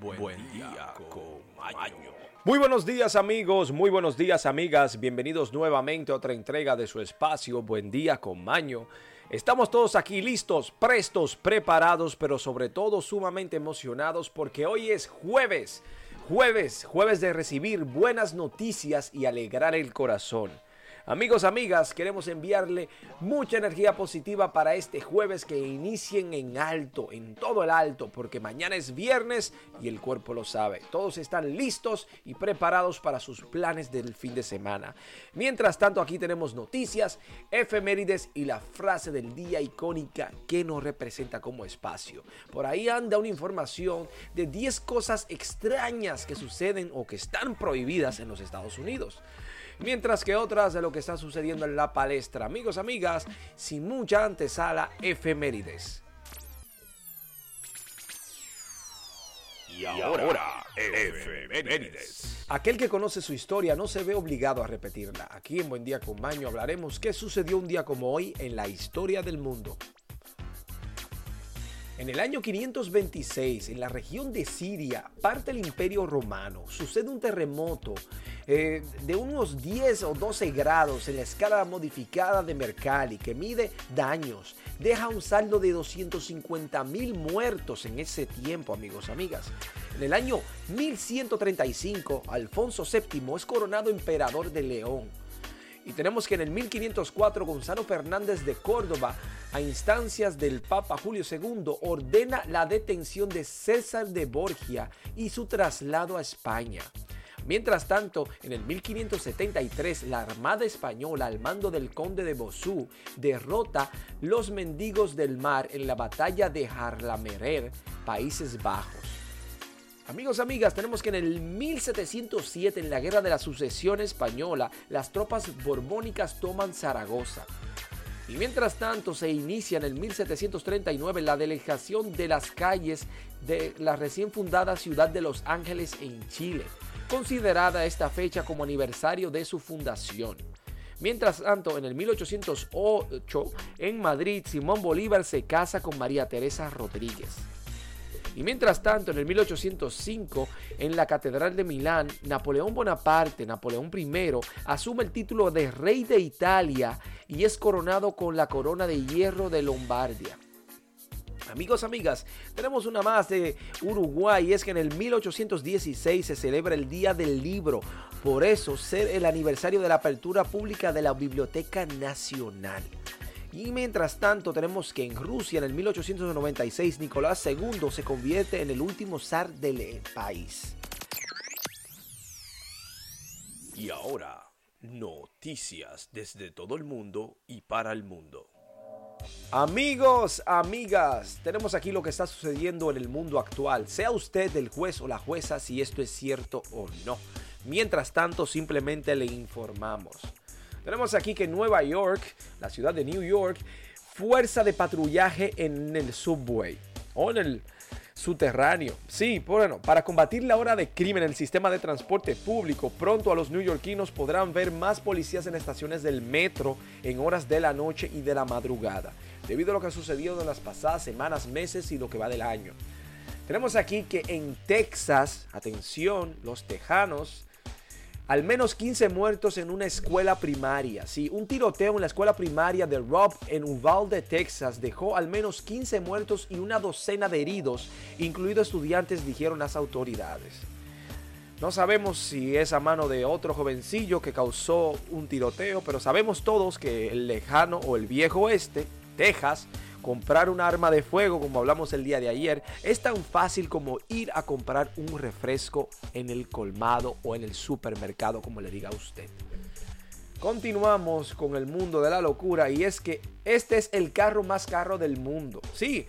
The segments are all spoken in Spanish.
Buen, día, con Maño. Muy buenos días amigos, muy buenos días amigas, bienvenidos nuevamente a otra entrega de su espacio Buen día con Maño. Estamos todos aquí listos, prestos, preparados, pero sobre todo sumamente emocionados porque hoy es jueves, jueves, jueves de recibir buenas noticias y alegrar el corazón. Amigos, amigas, queremos enviarle mucha energía positiva para este jueves que inicien en alto, en todo el alto, porque mañana es viernes y el cuerpo lo sabe. Todos están listos y preparados para sus planes del fin de semana. Mientras tanto, aquí tenemos noticias, efemérides y la frase del día icónica que nos representa como espacio. Por ahí anda una información de 10 cosas extrañas que suceden o que están prohibidas en los Estados Unidos mientras que otras de lo que está sucediendo en la palestra. Amigos, amigas, sin mucha antesala, efemérides. Y ahora, efemérides. Aquel que conoce su historia no se ve obligado a repetirla. Aquí en Buen Día con Maño hablaremos qué sucedió un día como hoy en la historia del mundo. En el año 526, en la región de Siria, parte del Imperio Romano, sucede un terremoto eh, de unos 10 o 12 grados en la escala modificada de Mercalli que mide daños. Deja un saldo de 250 mil muertos en ese tiempo, amigos, amigas. En el año 1135, Alfonso VII es coronado emperador de León. Y tenemos que en el 1504 Gonzalo Fernández de Córdoba, a instancias del Papa Julio II, ordena la detención de César de Borgia y su traslado a España. Mientras tanto, en el 1573, la Armada Española al mando del conde de Bosú derrota los mendigos del mar en la batalla de Harlamerer, Países Bajos. Amigos, amigas, tenemos que en el 1707, en la Guerra de la Sucesión Española, las tropas borbónicas toman Zaragoza. Y mientras tanto se inicia en el 1739 la delegación de las calles de la recién fundada ciudad de Los Ángeles en Chile, considerada esta fecha como aniversario de su fundación. Mientras tanto, en el 1808, en Madrid, Simón Bolívar se casa con María Teresa Rodríguez. Y mientras tanto, en el 1805, en la Catedral de Milán, Napoleón Bonaparte, Napoleón I, asume el título de Rey de Italia y es coronado con la corona de hierro de Lombardia. Amigos, amigas, tenemos una más de Uruguay y es que en el 1816 se celebra el Día del Libro, por eso ser el aniversario de la apertura pública de la Biblioteca Nacional. Y mientras tanto tenemos que en Rusia en el 1896 Nicolás II se convierte en el último zar del país. Y ahora, noticias desde todo el mundo y para el mundo. Amigos, amigas, tenemos aquí lo que está sucediendo en el mundo actual. Sea usted el juez o la jueza si esto es cierto o no. Mientras tanto, simplemente le informamos. Tenemos aquí que Nueva York, la ciudad de New York, fuerza de patrullaje en el subway o en el subterráneo. Sí, bueno, para combatir la hora de crimen en el sistema de transporte público, pronto a los neoyorquinos podrán ver más policías en estaciones del metro en horas de la noche y de la madrugada, debido a lo que ha sucedido en las pasadas semanas, meses y lo que va del año. Tenemos aquí que en Texas, atención, los tejanos al menos 15 muertos en una escuela primaria. Sí, un tiroteo en la escuela primaria de Rob en Uvalde, Texas, dejó al menos 15 muertos y una docena de heridos, incluidos estudiantes, dijeron las autoridades. No sabemos si es a mano de otro jovencillo que causó un tiroteo, pero sabemos todos que el lejano o el viejo oeste, Texas, comprar un arma de fuego, como hablamos el día de ayer, es tan fácil como ir a comprar un refresco en el colmado o en el supermercado, como le diga usted. Continuamos con el mundo de la locura y es que este es el carro más caro del mundo. Sí,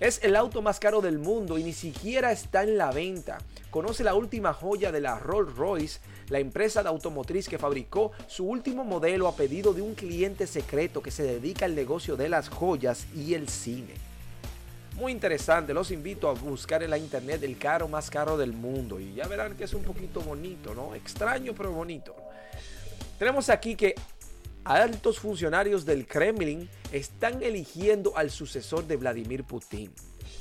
es el auto más caro del mundo y ni siquiera está en la venta. Conoce la última joya de la Rolls Royce, la empresa de automotriz que fabricó su último modelo a pedido de un cliente secreto que se dedica al negocio de las joyas y el cine. Muy interesante, los invito a buscar en la internet el carro más caro del mundo y ya verán que es un poquito bonito, ¿no? Extraño pero bonito. Tenemos aquí que altos funcionarios del Kremlin están eligiendo al sucesor de Vladimir Putin.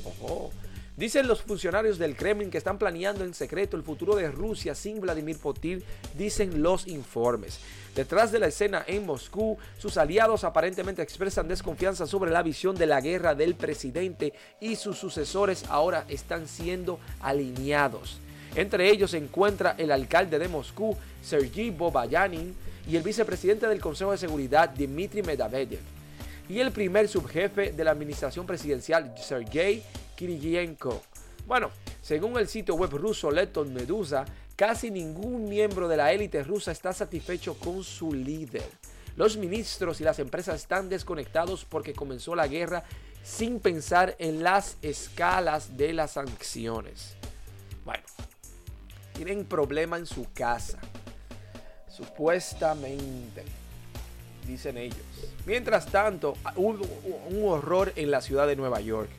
Ojo. Dicen los funcionarios del Kremlin que están planeando en secreto el futuro de Rusia sin Vladimir Putin, dicen los informes. Detrás de la escena en Moscú, sus aliados aparentemente expresan desconfianza sobre la visión de la guerra del presidente y sus sucesores ahora están siendo alineados. Entre ellos se encuentra el alcalde de Moscú, Sergei Bobayanin, y el vicepresidente del Consejo de Seguridad, Dmitry Medvedev, y el primer subjefe de la administración presidencial, Sergei Kiriyenko. Bueno, según el sitio web ruso Leton Medusa, casi ningún miembro de la élite rusa está satisfecho con su líder. Los ministros y las empresas están desconectados porque comenzó la guerra sin pensar en las escalas de las sanciones. Bueno, tienen problema en su casa. Supuestamente, dicen ellos. Mientras tanto, hubo un horror en la ciudad de Nueva York.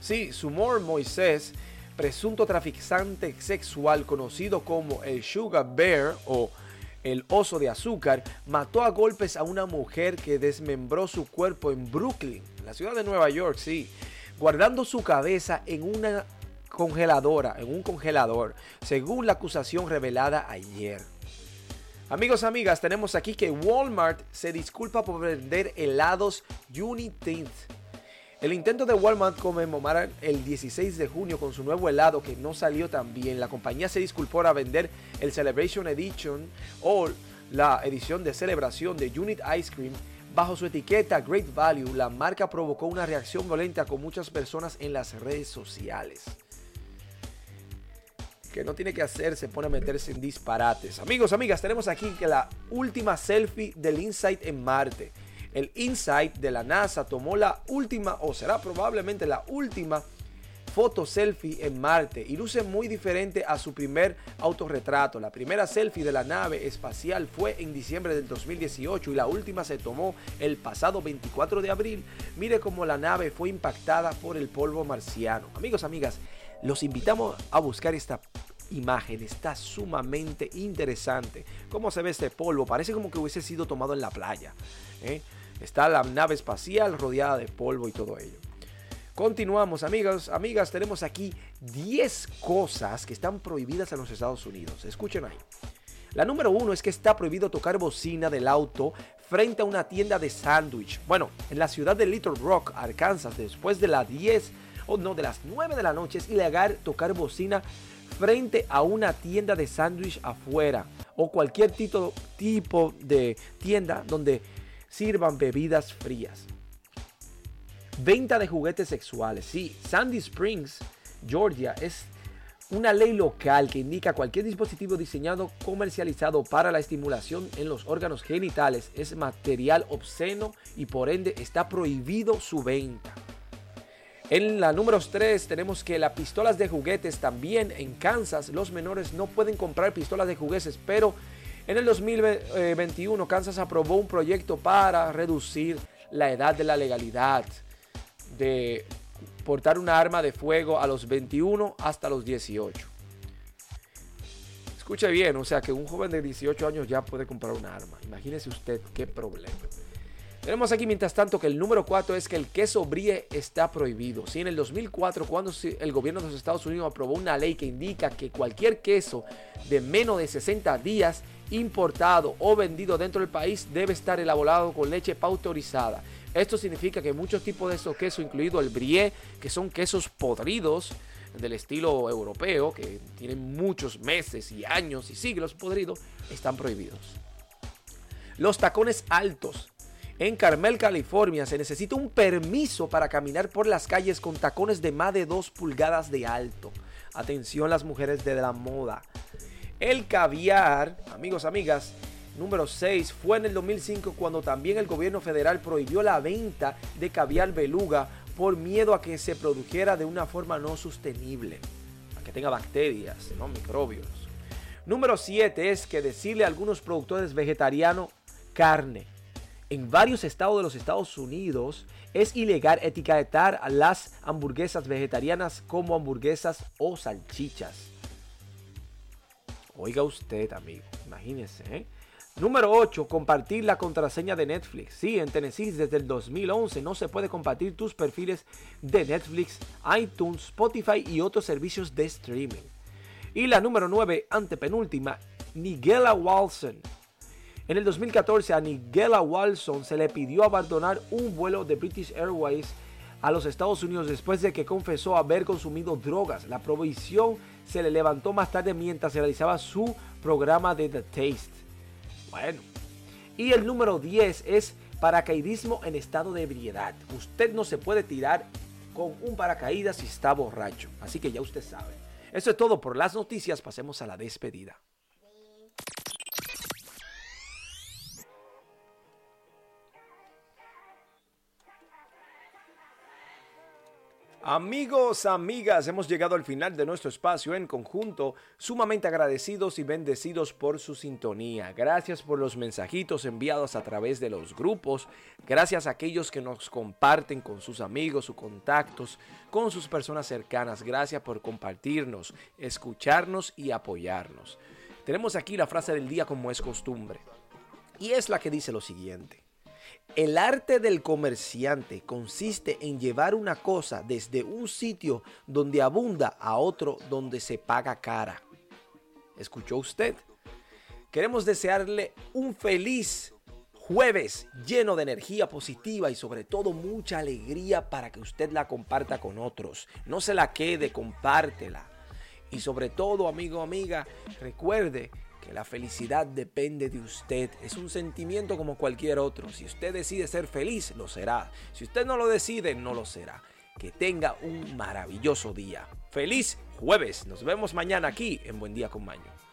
Sí, Sumor Moisés, presunto traficante sexual conocido como el Sugar Bear o el oso de azúcar, mató a golpes a una mujer que desmembró su cuerpo en Brooklyn, la ciudad de Nueva York, sí, guardando su cabeza en una congeladora, en un congelador, según la acusación revelada ayer. Amigos, amigas, tenemos aquí que Walmart se disculpa por vender helados Unitint. El intento de Walmart conmemorar el 16 de junio con su nuevo helado que no salió tan bien. La compañía se disculpó a vender el Celebration Edition o la edición de celebración de Unit Ice Cream bajo su etiqueta Great Value. La marca provocó una reacción violenta con muchas personas en las redes sociales que no tiene que hacer se pone a meterse en disparates. Amigos, amigas, tenemos aquí que la última selfie del InSight en Marte. El InSight de la NASA tomó la última, o será probablemente la última, foto selfie en Marte y luce muy diferente a su primer autorretrato. La primera selfie de la nave espacial fue en diciembre del 2018 y la última se tomó el pasado 24 de abril. Mire cómo la nave fue impactada por el polvo marciano. Amigos, amigas, los invitamos a buscar esta imagen. Está sumamente interesante. ¿Cómo se ve este polvo? Parece como que hubiese sido tomado en la playa. ¿eh? Está la nave espacial rodeada de polvo y todo ello. Continuamos, amigos, amigas. Tenemos aquí 10 cosas que están prohibidas en los Estados Unidos. Escuchen ahí. La número uno es que está prohibido tocar bocina del auto frente a una tienda de sándwich. Bueno, en la ciudad de Little Rock, Arkansas, después de las 10 o no, de las 9 de la noche es ilegal tocar bocina frente a una tienda de sándwich afuera o cualquier tipo, tipo de tienda donde sirvan bebidas frías. Venta de juguetes sexuales. Sí, Sandy Springs, Georgia, es una ley local que indica cualquier dispositivo diseñado comercializado para la estimulación en los órganos genitales es material obsceno y por ende está prohibido su venta. En la número 3 tenemos que las pistolas de juguetes también en Kansas los menores no pueden comprar pistolas de juguetes, pero en el 2021 Kansas aprobó un proyecto para reducir la edad de la legalidad de portar una arma de fuego a los 21 hasta los 18. Escuche bien, o sea que un joven de 18 años ya puede comprar una arma. Imagínese usted qué problema. Tenemos aquí, mientras tanto, que el número 4 es que el queso brie está prohibido. Si en el 2004, cuando el gobierno de los Estados Unidos aprobó una ley que indica que cualquier queso de menos de 60 días importado o vendido dentro del país debe estar elaborado con leche pautorizada. Esto significa que muchos tipos de esos quesos, incluido el brie, que son quesos podridos del estilo europeo, que tienen muchos meses y años y siglos podridos, están prohibidos. Los tacones altos en Carmel, California, se necesita un permiso para caminar por las calles con tacones de más de 2 pulgadas de alto. Atención las mujeres de la moda. El caviar, amigos, amigas, número 6, fue en el 2005 cuando también el gobierno federal prohibió la venta de caviar beluga por miedo a que se produjera de una forma no sostenible, a que tenga bacterias, no microbios. Número 7 es que decirle a algunos productores vegetarianos carne en varios estados de los Estados Unidos es ilegal etiquetar a las hamburguesas vegetarianas como hamburguesas o salchichas. Oiga usted, amigo, imagínese. ¿eh? Número 8. Compartir la contraseña de Netflix. Sí, en Tennessee desde el 2011 no se puede compartir tus perfiles de Netflix, iTunes, Spotify y otros servicios de streaming. Y la número 9, antepenúltima, Nigella Walson. En el 2014 a Nigella Walson se le pidió abandonar un vuelo de British Airways a los Estados Unidos después de que confesó haber consumido drogas. La provisión se le levantó más tarde mientras realizaba su programa de The Taste. Bueno. Y el número 10 es paracaidismo en estado de ebriedad. Usted no se puede tirar con un paracaídas si está borracho. Así que ya usted sabe. Eso es todo por las noticias. Pasemos a la despedida. Amigos, amigas, hemos llegado al final de nuestro espacio en conjunto, sumamente agradecidos y bendecidos por su sintonía. Gracias por los mensajitos enviados a través de los grupos, gracias a aquellos que nos comparten con sus amigos, sus contactos, con sus personas cercanas. Gracias por compartirnos, escucharnos y apoyarnos. Tenemos aquí la frase del día como es costumbre, y es la que dice lo siguiente. El arte del comerciante consiste en llevar una cosa desde un sitio donde abunda a otro donde se paga cara. ¿Escuchó usted? Queremos desearle un feliz jueves lleno de energía positiva y sobre todo mucha alegría para que usted la comparta con otros. No se la quede, compártela. Y sobre todo, amigo, amiga, recuerde la felicidad depende de usted. Es un sentimiento como cualquier otro. Si usted decide ser feliz, lo será. Si usted no lo decide, no lo será. Que tenga un maravilloso día. Feliz jueves. Nos vemos mañana aquí en Buen Día con Maño.